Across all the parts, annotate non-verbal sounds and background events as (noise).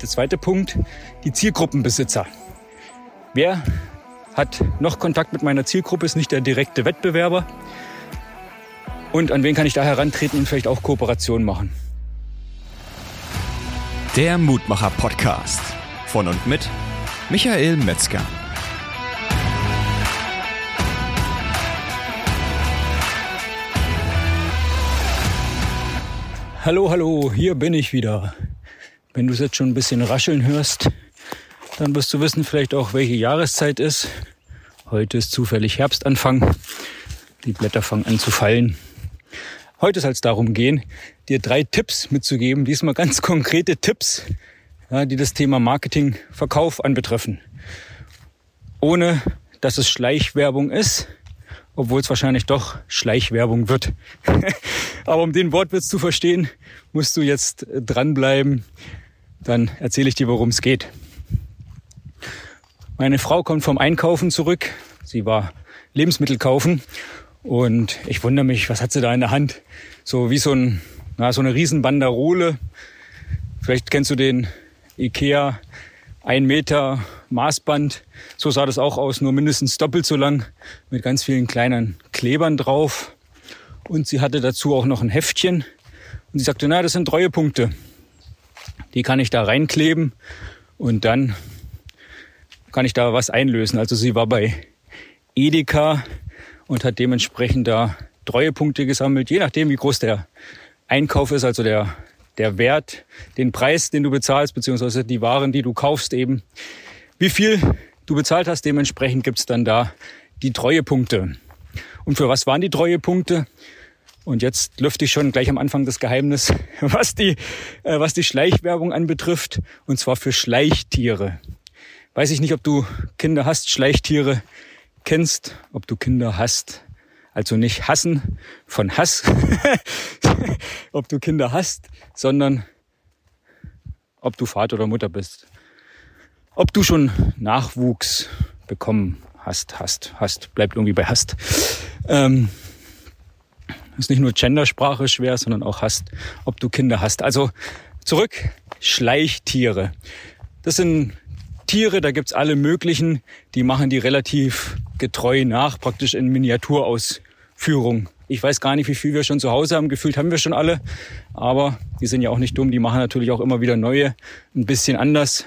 der zweite Punkt, die Zielgruppenbesitzer. Wer hat noch Kontakt mit meiner Zielgruppe, ist nicht der direkte Wettbewerber. Und an wen kann ich da herantreten und vielleicht auch Kooperation machen? Der Mutmacher Podcast von und mit Michael Metzger. Hallo, hallo, hier bin ich wieder. Wenn du es jetzt schon ein bisschen rascheln hörst, dann wirst du wissen vielleicht auch, welche Jahreszeit ist. Heute ist zufällig Herbstanfang. Die Blätter fangen an zu fallen. Heute soll es darum gehen, dir drei Tipps mitzugeben, diesmal ganz konkrete Tipps, ja, die das Thema Marketing, Verkauf anbetreffen. Ohne dass es Schleichwerbung ist, obwohl es wahrscheinlich doch Schleichwerbung wird. (laughs) Aber um den Wortwitz zu verstehen, musst du jetzt dranbleiben. Dann erzähle ich dir, worum es geht. Meine Frau kommt vom Einkaufen zurück. Sie war Lebensmittel kaufen und ich wundere mich, was hat sie da in der Hand? So wie so, ein, na, so eine Riesenbanderole. Vielleicht kennst du den Ikea ein Meter Maßband. So sah das auch aus, nur mindestens doppelt so lang mit ganz vielen kleinen Klebern drauf. Und sie hatte dazu auch noch ein Heftchen. Und sie sagte, na, das sind Treuepunkte. Die kann ich da reinkleben und dann kann ich da was einlösen. Also sie war bei Edeka und hat dementsprechend da Treuepunkte gesammelt, je nachdem, wie groß der Einkauf ist, also der, der Wert, den Preis, den du bezahlst, beziehungsweise die Waren, die du kaufst eben. Wie viel du bezahlt hast, dementsprechend gibt's dann da die Treuepunkte. Und für was waren die Treuepunkte? Und jetzt lüfte ich schon gleich am Anfang das Geheimnis, (laughs) was die, äh, was die Schleichwerbung anbetrifft, und zwar für Schleichtiere. Weiß ich nicht, ob du Kinder hast, Schleichtiere kennst, ob du Kinder hast. Also nicht hassen von Hass, (laughs) ob du Kinder hast, sondern ob du Vater oder Mutter bist. Ob du schon Nachwuchs bekommen hast, hast, hast, bleibt irgendwie bei hast. Ähm, ist nicht nur Gendersprache schwer, sondern auch hast, ob du Kinder hast. Also zurück, Schleichtiere. Das sind Tiere, da gibt's alle möglichen, die machen die relativ getreu nach, praktisch in Miniaturausführung. Ich weiß gar nicht, wie viel wir schon zu Hause haben. Gefühlt haben wir schon alle. Aber die sind ja auch nicht dumm. Die machen natürlich auch immer wieder neue, ein bisschen anders.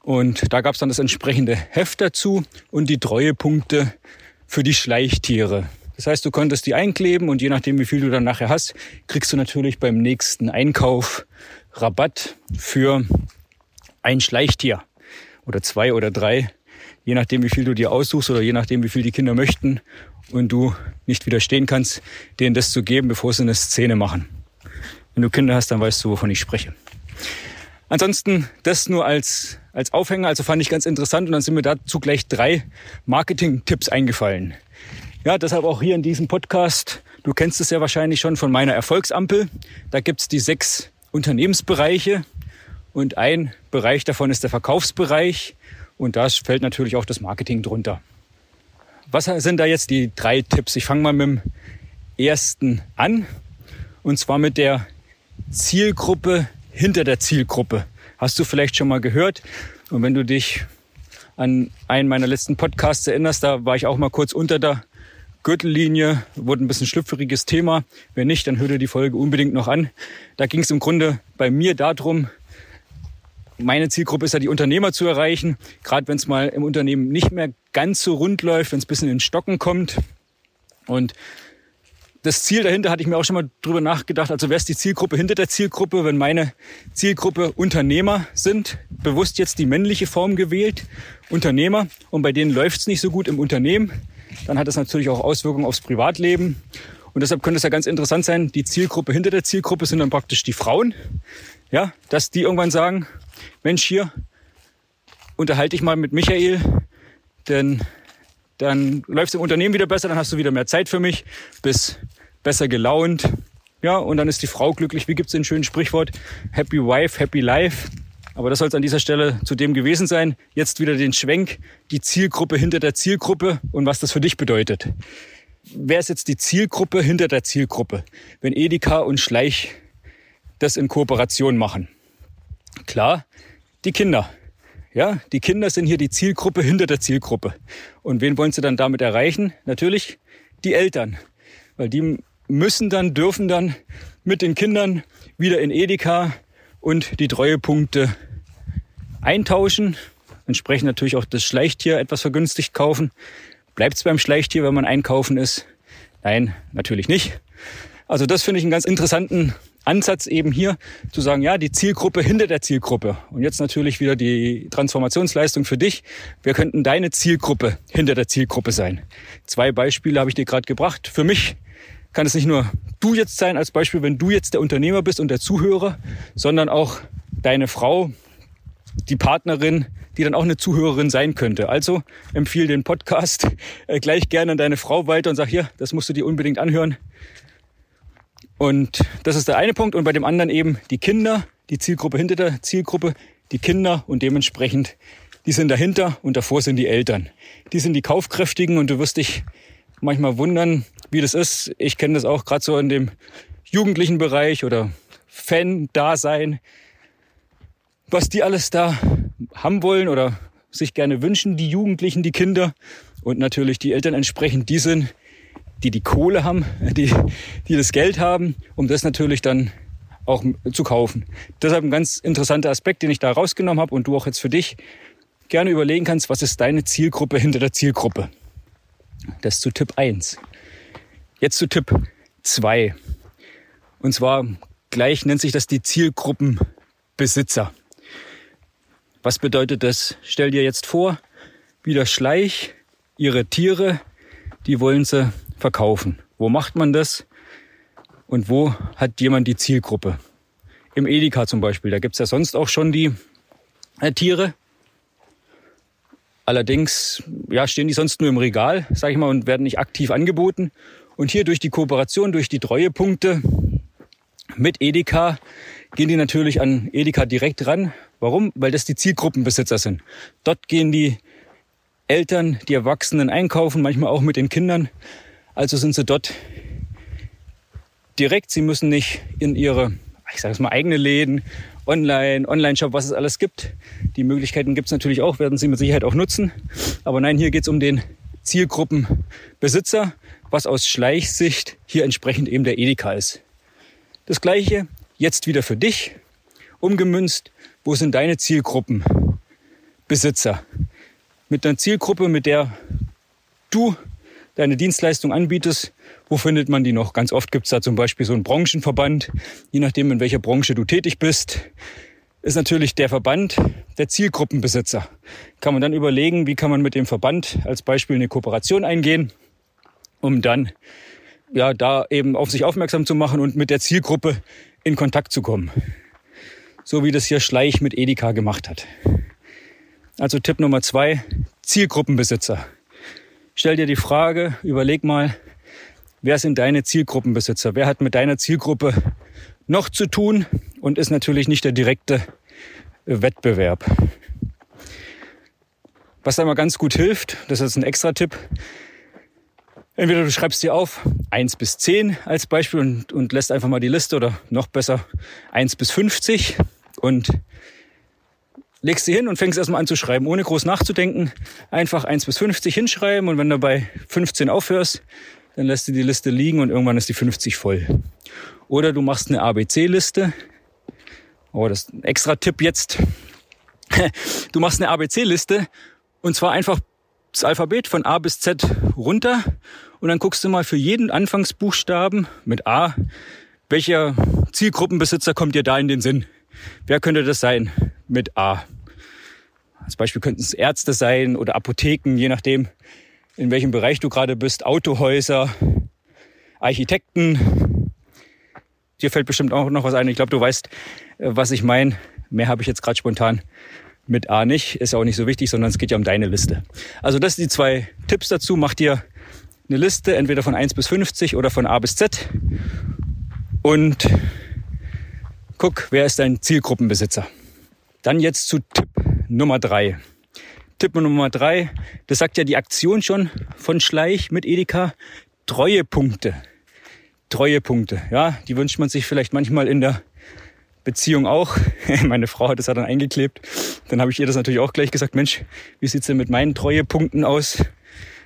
Und da gab's dann das entsprechende Heft dazu und die Treuepunkte für die Schleichtiere. Das heißt, du konntest die einkleben und je nachdem, wie viel du dann nachher hast, kriegst du natürlich beim nächsten Einkauf Rabatt für ein Schleichtier oder zwei oder drei, je nachdem, wie viel du dir aussuchst oder je nachdem, wie viel die Kinder möchten und du nicht widerstehen kannst, denen das zu geben, bevor sie eine Szene machen. Wenn du Kinder hast, dann weißt du, wovon ich spreche. Ansonsten das nur als, als Aufhänger, also fand ich ganz interessant und dann sind mir dazu gleich drei Marketing-Tipps eingefallen. Ja, deshalb auch hier in diesem Podcast. Du kennst es ja wahrscheinlich schon von meiner Erfolgsampel. Da gibt's die sechs Unternehmensbereiche und ein Bereich davon ist der Verkaufsbereich und da fällt natürlich auch das Marketing drunter. Was sind da jetzt die drei Tipps? Ich fange mal mit dem ersten an und zwar mit der Zielgruppe hinter der Zielgruppe. Hast du vielleicht schon mal gehört? Und wenn du dich an einen meiner letzten Podcasts erinnerst, da war ich auch mal kurz unter der Gürtellinie, wurde ein bisschen schlüpfriges Thema. Wenn nicht, dann hör dir die Folge unbedingt noch an. Da ging es im Grunde bei mir darum, meine Zielgruppe ist ja die Unternehmer zu erreichen, gerade wenn es mal im Unternehmen nicht mehr ganz so rund läuft, wenn es ein bisschen in Stocken kommt. Und das Ziel dahinter hatte ich mir auch schon mal drüber nachgedacht. Also wer ist die Zielgruppe hinter der Zielgruppe, wenn meine Zielgruppe Unternehmer sind? Bewusst jetzt die männliche Form gewählt, Unternehmer. Und bei denen läuft es nicht so gut im Unternehmen. Dann hat das natürlich auch Auswirkungen aufs Privatleben. Und deshalb könnte es ja ganz interessant sein, die Zielgruppe hinter der Zielgruppe sind dann praktisch die Frauen. Ja, dass die irgendwann sagen, Mensch, hier unterhalte ich mal mit Michael, denn dann läuft es im Unternehmen wieder besser, dann hast du wieder mehr Zeit für mich, bist besser gelaunt. Ja, und dann ist die Frau glücklich. Wie gibt es den schönen Sprichwort? Happy Wife, Happy Life. Aber das soll es an dieser Stelle zu dem gewesen sein. Jetzt wieder den Schwenk, die Zielgruppe hinter der Zielgruppe und was das für dich bedeutet. Wer ist jetzt die Zielgruppe hinter der Zielgruppe? Wenn Edeka und Schleich das in Kooperation machen. Klar, die Kinder. Ja, die Kinder sind hier die Zielgruppe hinter der Zielgruppe. Und wen wollen sie dann damit erreichen? Natürlich die Eltern. Weil die müssen dann, dürfen dann mit den Kindern wieder in Edeka und die Treuepunkte eintauschen. Entsprechend natürlich auch das Schleichtier etwas vergünstigt kaufen. Bleibt es beim Schleichtier, wenn man einkaufen ist? Nein, natürlich nicht. Also das finde ich einen ganz interessanten Ansatz eben hier zu sagen, ja, die Zielgruppe hinter der Zielgruppe. Und jetzt natürlich wieder die Transformationsleistung für dich. Wir könnten deine Zielgruppe hinter der Zielgruppe sein. Zwei Beispiele habe ich dir gerade gebracht. Für mich kann es nicht nur du jetzt sein als Beispiel, wenn du jetzt der Unternehmer bist und der Zuhörer, sondern auch deine Frau, die Partnerin, die dann auch eine Zuhörerin sein könnte. Also empfehle den Podcast (laughs) äh, gleich gerne an deine Frau weiter und sag hier, das musst du dir unbedingt anhören. Und das ist der eine Punkt. Und bei dem anderen eben die Kinder, die Zielgruppe hinter der Zielgruppe, die Kinder und dementsprechend, die sind dahinter und davor sind die Eltern. Die sind die Kaufkräftigen und du wirst dich manchmal wundern, wie das ist. Ich kenne das auch gerade so in dem jugendlichen Bereich oder Fan-Dasein, was die alles da haben wollen oder sich gerne wünschen, die Jugendlichen, die Kinder und natürlich die Eltern entsprechend die sind, die die Kohle haben, (laughs) die, die das Geld haben, um das natürlich dann auch zu kaufen. Deshalb ein ganz interessanter Aspekt, den ich da rausgenommen habe und du auch jetzt für dich gerne überlegen kannst, was ist deine Zielgruppe hinter der Zielgruppe. Das zu Tipp 1. Jetzt zu Tipp 2. Und zwar gleich nennt sich das die Zielgruppenbesitzer. Was bedeutet das? Stell dir jetzt vor, wie der Schleich ihre Tiere, die wollen sie verkaufen. Wo macht man das? Und wo hat jemand die Zielgruppe? Im Edeka zum Beispiel, da gibt's ja sonst auch schon die äh, Tiere. Allerdings ja, stehen die sonst nur im Regal, sage ich mal, und werden nicht aktiv angeboten. Und hier durch die Kooperation, durch die Treuepunkte mit Edeka gehen die natürlich an Edeka direkt ran. Warum? Weil das die Zielgruppenbesitzer sind. Dort gehen die Eltern, die Erwachsenen einkaufen, manchmal auch mit den Kindern. Also sind sie dort direkt. Sie müssen nicht in ihre, ich sage es mal, eigene Läden, Online, Online-Shop, was es alles gibt. Die Möglichkeiten gibt es natürlich auch, werden Sie mit Sicherheit auch nutzen. Aber nein, hier geht es um den Zielgruppenbesitzer, was aus Schleichsicht hier entsprechend eben der Edeka ist. Das gleiche jetzt wieder für dich umgemünzt. Wo sind deine Zielgruppenbesitzer? Mit einer Zielgruppe, mit der du deine Dienstleistung anbietest, wo findet man die noch? Ganz oft gibt's da zum Beispiel so einen Branchenverband, je nachdem, in welcher Branche du tätig bist, ist natürlich der Verband der Zielgruppenbesitzer. Kann man dann überlegen, wie kann man mit dem Verband als Beispiel eine Kooperation eingehen, um dann ja da eben auf sich aufmerksam zu machen und mit der Zielgruppe in Kontakt zu kommen. So wie das hier Schleich mit Edeka gemacht hat. Also Tipp Nummer zwei, Zielgruppenbesitzer. Stell dir die Frage, überleg mal, wer sind deine Zielgruppenbesitzer? Wer hat mit deiner Zielgruppe noch zu tun und ist natürlich nicht der direkte Wettbewerb. Was da mal ganz gut hilft, das ist ein extra Tipp. Entweder du schreibst dir auf eins bis zehn als Beispiel und, und lässt einfach mal die Liste oder noch besser eins bis fünfzig und legst sie hin und fängst erstmal an zu schreiben, ohne groß nachzudenken. Einfach 1 bis 50 hinschreiben und wenn du bei 15 aufhörst, dann lässt du die Liste liegen und irgendwann ist die 50 voll. Oder du machst eine ABC-Liste. Oh, das ist ein extra Tipp jetzt. (laughs) Du machst eine ABC-Liste und zwar einfach das Alphabet von A bis Z runter und dann guckst du mal für jeden Anfangsbuchstaben mit A, welcher Zielgruppenbesitzer kommt dir da in den Sinn? Wer könnte das sein mit A? Als Beispiel könnten es Ärzte sein oder Apotheken, je nachdem, in welchem Bereich du gerade bist, Autohäuser, Architekten. Dir fällt bestimmt auch noch was ein. Ich glaube, du weißt, äh, was ich meine. Mehr habe ich jetzt gerade spontan mit A nicht. Ist auch nicht so wichtig, sondern es geht ja um deine Liste. Also das sind die zwei Tipps dazu. Mach dir eine Liste, entweder von 1 bis 50 oder von A bis Z. Und guck, wer ist dein Zielgruppenbesitzer. Dann jetzt zu Tipp Nummer drei. Tipp Nummer drei, das sagt ja die Aktion schon von Schleich mit Edeka. Treuepunkte. Treuepunkte, ja, die wünscht man sich vielleicht manchmal in der Beziehung auch. (laughs) Meine Frau hat es ja dann eingeklebt. Dann habe ich ihr das natürlich auch gleich gesagt, Mensch, wie sieht's denn mit meinen Treuepunkten aus?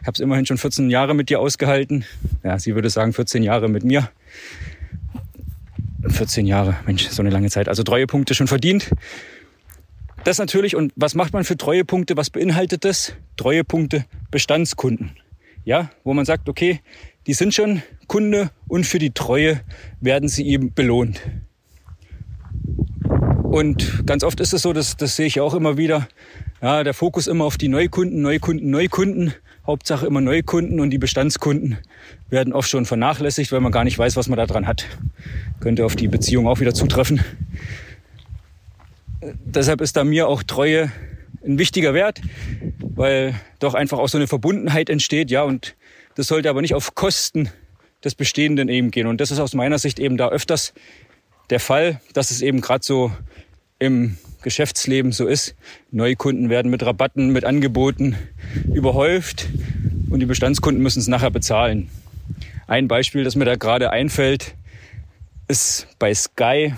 Ich habe es immerhin schon 14 Jahre mit dir ausgehalten. Ja, sie würde sagen 14 Jahre mit mir. 14 Jahre, Mensch, so eine lange Zeit. Also Treuepunkte schon verdient. Das natürlich, und was macht man für Treuepunkte? Was beinhaltet das? Treuepunkte Bestandskunden. Ja, wo man sagt, okay, die sind schon Kunde und für die Treue werden sie eben belohnt. Und ganz oft ist es so, das, das sehe ich auch immer wieder, ja, der Fokus immer auf die Neukunden, Neukunden, Neukunden. Hauptsache immer Neukunden und die Bestandskunden werden oft schon vernachlässigt, weil man gar nicht weiß, was man da dran hat. Könnte auf die Beziehung auch wieder zutreffen. Deshalb ist da mir auch Treue ein wichtiger Wert, weil doch einfach auch so eine Verbundenheit entsteht, ja, und das sollte aber nicht auf Kosten des Bestehenden eben gehen. Und das ist aus meiner Sicht eben da öfters der Fall, dass es eben gerade so im Geschäftsleben so ist. Neukunden werden mit Rabatten, mit Angeboten überhäuft und die Bestandskunden müssen es nachher bezahlen. Ein Beispiel, das mir da gerade einfällt, ist bei Sky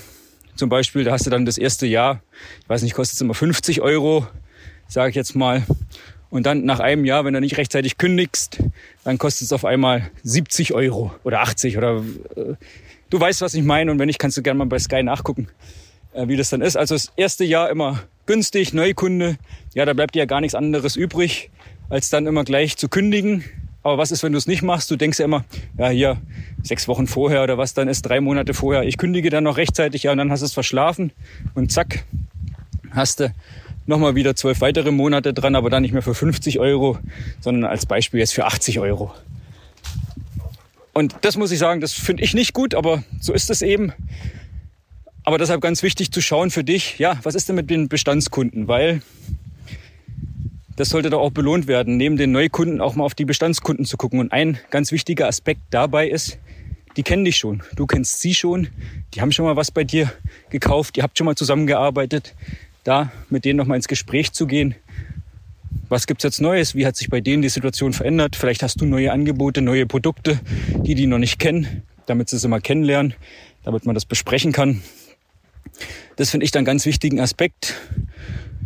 zum Beispiel. Da hast du dann das erste Jahr, ich weiß nicht, kostet es immer 50 Euro, sage ich jetzt mal. Und dann nach einem Jahr, wenn du nicht rechtzeitig kündigst, dann kostet es auf einmal 70 Euro oder 80 oder äh, du weißt, was ich meine. Und wenn nicht, kannst du gerne mal bei Sky nachgucken, wie das dann ist. Also das erste Jahr immer günstig, Neukunde. Ja, da bleibt dir ja gar nichts anderes übrig, als dann immer gleich zu kündigen. Aber was ist, wenn du es nicht machst? Du denkst ja immer, ja, hier sechs Wochen vorher oder was dann ist, drei Monate vorher. Ich kündige dann noch rechtzeitig, ja, und dann hast du es verschlafen und zack, hast du nochmal wieder zwölf weitere Monate dran, aber dann nicht mehr für 50 Euro, sondern als Beispiel jetzt für 80 Euro. Und das muss ich sagen, das finde ich nicht gut, aber so ist es eben. Aber deshalb ganz wichtig zu schauen für dich, ja, was ist denn mit den Bestandskunden? Weil das sollte doch auch belohnt werden, neben den Neukunden auch mal auf die Bestandskunden zu gucken. Und ein ganz wichtiger Aspekt dabei ist, die kennen dich schon. Du kennst sie schon. Die haben schon mal was bei dir gekauft. Ihr habt schon mal zusammengearbeitet da mit denen nochmal ins Gespräch zu gehen. Was gibt's jetzt Neues? Wie hat sich bei denen die Situation verändert? Vielleicht hast du neue Angebote, neue Produkte, die die noch nicht kennen, damit sie sie mal kennenlernen, damit man das besprechen kann. Das finde ich dann ganz wichtigen Aspekt.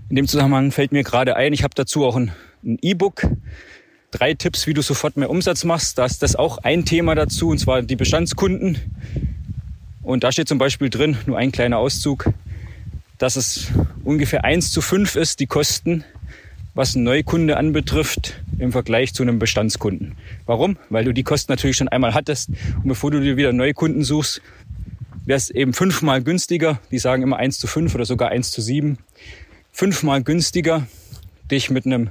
In dem Zusammenhang fällt mir gerade ein, ich habe dazu auch ein E-Book. Drei Tipps, wie du sofort mehr Umsatz machst. Da ist das auch ein Thema dazu, und zwar die Bestandskunden. Und da steht zum Beispiel drin, nur ein kleiner Auszug, dass es ungefähr 1 zu 5 ist, die Kosten, was ein Neukunde anbetrifft, im Vergleich zu einem Bestandskunden. Warum? Weil du die Kosten natürlich schon einmal hattest. Und bevor du dir wieder Neukunden suchst, wäre es eben fünfmal günstiger. Die sagen immer 1 zu 5 oder sogar 1 zu 7. Fünfmal günstiger, dich mit einem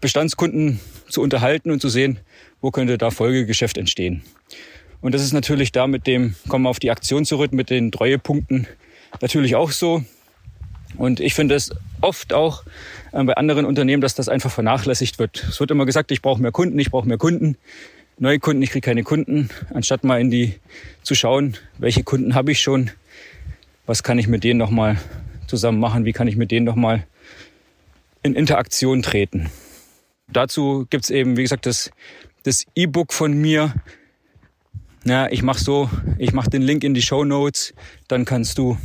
Bestandskunden zu unterhalten und zu sehen, wo könnte da Folgegeschäft entstehen. Und das ist natürlich da mit dem, kommen wir auf die Aktion zurück, mit den Treuepunkten natürlich auch so. Und ich finde es oft auch äh, bei anderen Unternehmen, dass das einfach vernachlässigt wird. Es wird immer gesagt, ich brauche mehr Kunden, ich brauche mehr Kunden. Neue Kunden, ich kriege keine Kunden, anstatt mal in die zu schauen, welche Kunden habe ich schon, was kann ich mit denen nochmal zusammen machen, wie kann ich mit denen nochmal in Interaktion treten. Dazu gibt es eben, wie gesagt, das das E-Book von mir. Ja, ich mache so, ich mache den Link in die Show Notes, dann kannst du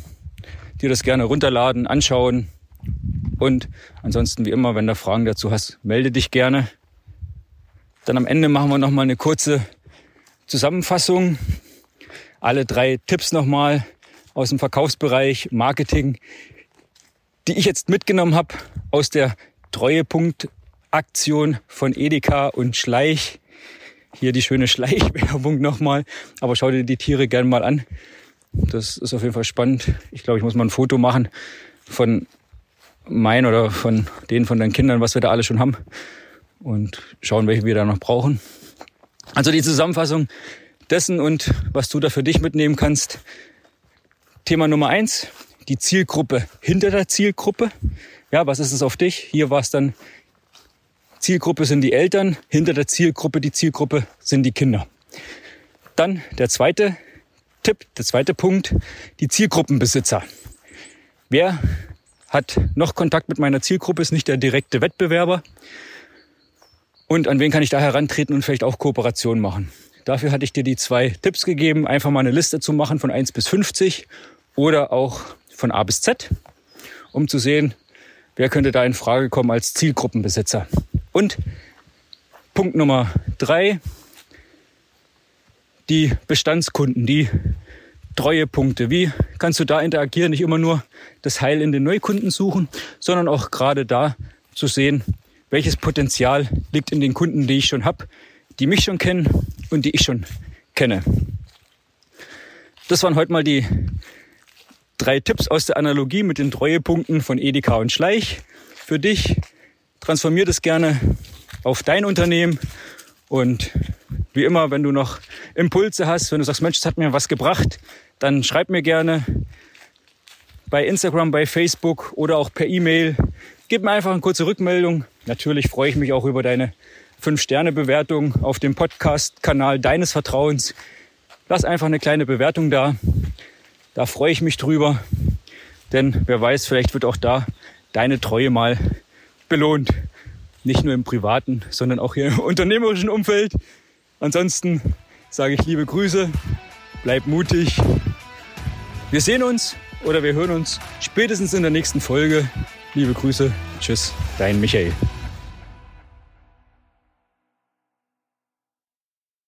dir das gerne runterladen, anschauen. Und ansonsten, wie immer, wenn du Fragen dazu hast, melde dich gerne. Dann am Ende machen wir nochmal eine kurze Zusammenfassung. Alle drei Tipps nochmal aus dem Verkaufsbereich, Marketing, die ich jetzt mitgenommen habe aus der Treuepunkt-Aktion von Edeka und Schleich. Hier die schöne (laughs) Schleichwerbung nochmal. Aber schau dir die Tiere gerne mal an. Das ist auf jeden Fall spannend. Ich glaube, ich muss mal ein Foto machen von meinen oder von denen von deinen Kindern, was wir da alle schon haben und schauen, welche wir da noch brauchen. Also die Zusammenfassung dessen und was du da für dich mitnehmen kannst. Thema Nummer eins, die Zielgruppe hinter der Zielgruppe. Ja, was ist es auf dich? Hier war es dann, Zielgruppe sind die Eltern, hinter der Zielgruppe, die Zielgruppe sind die Kinder. Dann der zweite Tipp, der zweite Punkt, die Zielgruppenbesitzer. Wer hat noch Kontakt mit meiner Zielgruppe, ist nicht der direkte Wettbewerber. Und an wen kann ich da herantreten und vielleicht auch Kooperation machen? Dafür hatte ich dir die zwei Tipps gegeben, einfach mal eine Liste zu machen von 1 bis 50 oder auch von A bis Z, um zu sehen, wer könnte da in Frage kommen als Zielgruppenbesitzer. Und Punkt Nummer drei, die Bestandskunden, die Treuepunkte. Wie kannst du da interagieren? Nicht immer nur das Heil in den Neukunden suchen, sondern auch gerade da zu sehen, welches Potenzial liegt in den Kunden, die ich schon habe, die mich schon kennen und die ich schon kenne. Das waren heute mal die drei Tipps aus der Analogie mit den Treuepunkten von Edeka und Schleich für dich. Transformier das gerne auf dein Unternehmen und wie immer, wenn du noch Impulse hast, wenn du sagst, Mensch, das hat mir was gebracht, dann schreib mir gerne bei Instagram, bei Facebook oder auch per E-Mail. Gib mir einfach eine kurze Rückmeldung. Natürlich freue ich mich auch über deine 5-Sterne-Bewertung auf dem Podcast-Kanal deines Vertrauens. Lass einfach eine kleine Bewertung da. Da freue ich mich drüber. Denn wer weiß, vielleicht wird auch da deine Treue mal belohnt. Nicht nur im privaten, sondern auch hier im unternehmerischen Umfeld. Ansonsten sage ich liebe Grüße, bleib mutig. Wir sehen uns oder wir hören uns spätestens in der nächsten Folge. Liebe Grüße, tschüss, dein Michael.